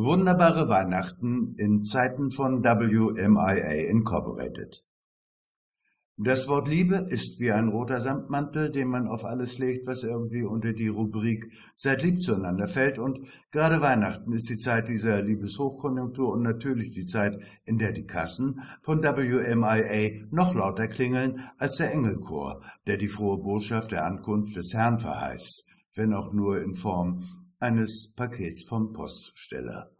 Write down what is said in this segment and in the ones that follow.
Wunderbare Weihnachten in Zeiten von WMIA Incorporated. Das Wort Liebe ist wie ein roter Samtmantel, den man auf alles legt, was irgendwie unter die Rubrik Seid lieb zueinander fällt. Und gerade Weihnachten ist die Zeit dieser Liebeshochkonjunktur und natürlich die Zeit, in der die Kassen von WMIA noch lauter klingeln als der Engelchor, der die frohe Botschaft der Ankunft des Herrn verheißt, wenn auch nur in Form eines Pakets vom Poststeller.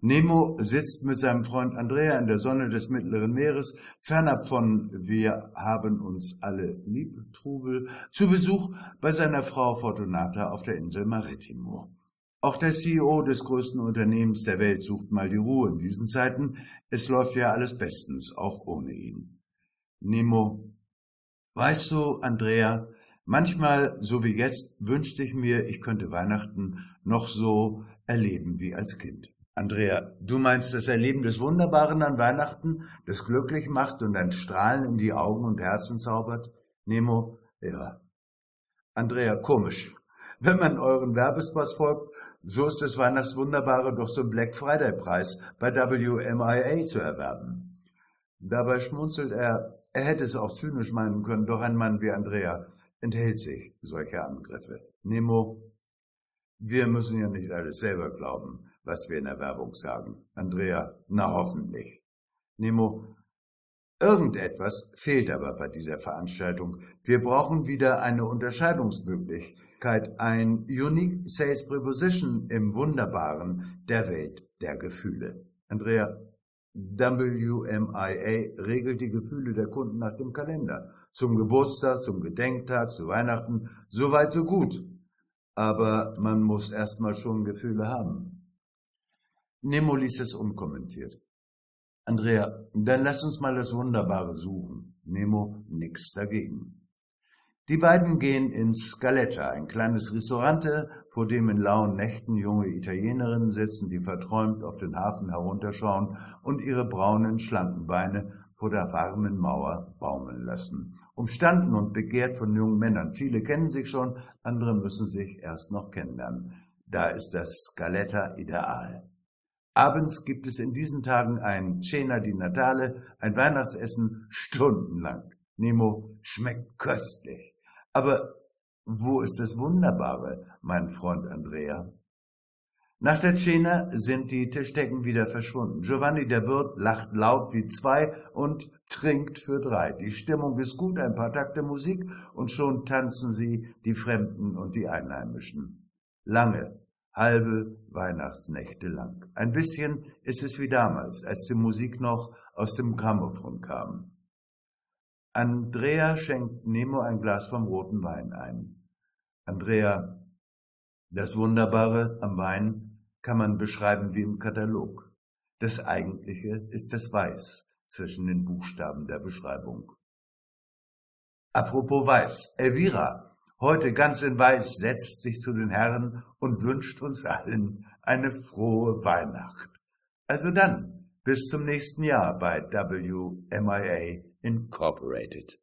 Nemo sitzt mit seinem Freund Andrea in der Sonne des Mittleren Meeres, fernab von Wir haben uns alle lieb, Trubel, zu Besuch bei seiner Frau Fortunata auf der Insel Maritimo. Auch der CEO des größten Unternehmens der Welt sucht mal die Ruhe in diesen Zeiten. Es läuft ja alles bestens, auch ohne ihn. Nemo, weißt du, Andrea, manchmal, so wie jetzt, wünschte ich mir, ich könnte Weihnachten noch so erleben wie als Kind. Andrea, du meinst das Erleben des Wunderbaren an Weihnachten, das glücklich macht und ein Strahlen in die Augen und Herzen zaubert? Nemo, ja. Andrea, komisch. Wenn man euren Werbespots folgt, so ist das Weihnachtswunderbare doch zum Black Friday Preis bei WMIA zu erwerben. Dabei schmunzelt er, er hätte es auch zynisch meinen können, doch ein Mann wie Andrea enthält sich solcher Angriffe. Nemo, wir müssen ja nicht alles selber glauben was wir in der Werbung sagen. Andrea, na hoffentlich. Nemo, irgendetwas fehlt aber bei dieser Veranstaltung. Wir brauchen wieder eine Unterscheidungsmöglichkeit, ein Unique Sales Preposition im Wunderbaren der Welt der Gefühle. Andrea, WMIA regelt die Gefühle der Kunden nach dem Kalender. Zum Geburtstag, zum Gedenktag, zu Weihnachten, so weit, so gut. Aber man muss erstmal schon Gefühle haben. Nemo ließ es unkommentiert. Andrea, dann lass uns mal das Wunderbare suchen. Nemo nix dagegen. Die beiden gehen ins Scaletta, ein kleines Restaurante, vor dem in lauen Nächten junge Italienerinnen sitzen, die verträumt auf den Hafen herunterschauen und ihre braunen, schlanken Beine vor der warmen Mauer baumeln lassen. Umstanden und begehrt von jungen Männern. Viele kennen sich schon, andere müssen sich erst noch kennenlernen. Da ist das Scaletta ideal. Abends gibt es in diesen Tagen ein Cena di Natale, ein Weihnachtsessen, stundenlang. Nemo schmeckt köstlich. Aber wo ist das Wunderbare, mein Freund Andrea? Nach der Cena sind die Tischdecken wieder verschwunden. Giovanni der Wirt lacht laut wie zwei und trinkt für drei. Die Stimmung ist gut, ein paar Takte Musik und schon tanzen sie, die Fremden und die Einheimischen. Lange, halbe Weihnachtsnächte lang. Ein bisschen ist es wie damals, als die Musik noch aus dem Grammophon kam. Andrea schenkt Nemo ein Glas vom roten Wein ein. Andrea, das Wunderbare am Wein kann man beschreiben wie im Katalog. Das Eigentliche ist das Weiß zwischen den Buchstaben der Beschreibung. Apropos Weiß, Elvira, heute ganz in Weiß, setzt sich zu den Herren und wünscht uns allen eine frohe Weihnacht. Also dann, bis zum nächsten Jahr bei WMIA Incorporated.